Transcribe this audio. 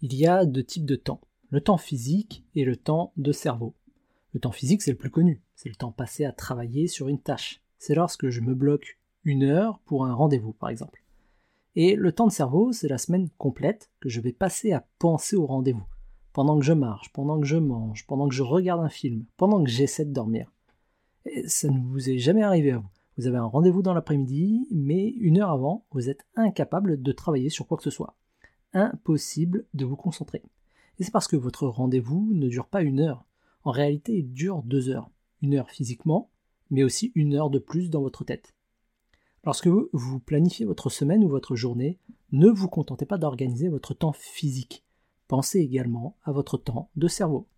Il y a deux types de temps, le temps physique et le temps de cerveau. Le temps physique, c'est le plus connu, c'est le temps passé à travailler sur une tâche. C'est lorsque je me bloque une heure pour un rendez-vous, par exemple. Et le temps de cerveau, c'est la semaine complète que je vais passer à penser au rendez-vous. Pendant que je marche, pendant que je mange, pendant que je regarde un film, pendant que j'essaie de dormir. Et ça ne vous est jamais arrivé à vous. Vous avez un rendez-vous dans l'après-midi, mais une heure avant, vous êtes incapable de travailler sur quoi que ce soit. Impossible de vous concentrer. Et c'est parce que votre rendez-vous ne dure pas une heure. En réalité, il dure deux heures. Une heure physiquement, mais aussi une heure de plus dans votre tête. Lorsque vous planifiez votre semaine ou votre journée, ne vous contentez pas d'organiser votre temps physique. Pensez également à votre temps de cerveau.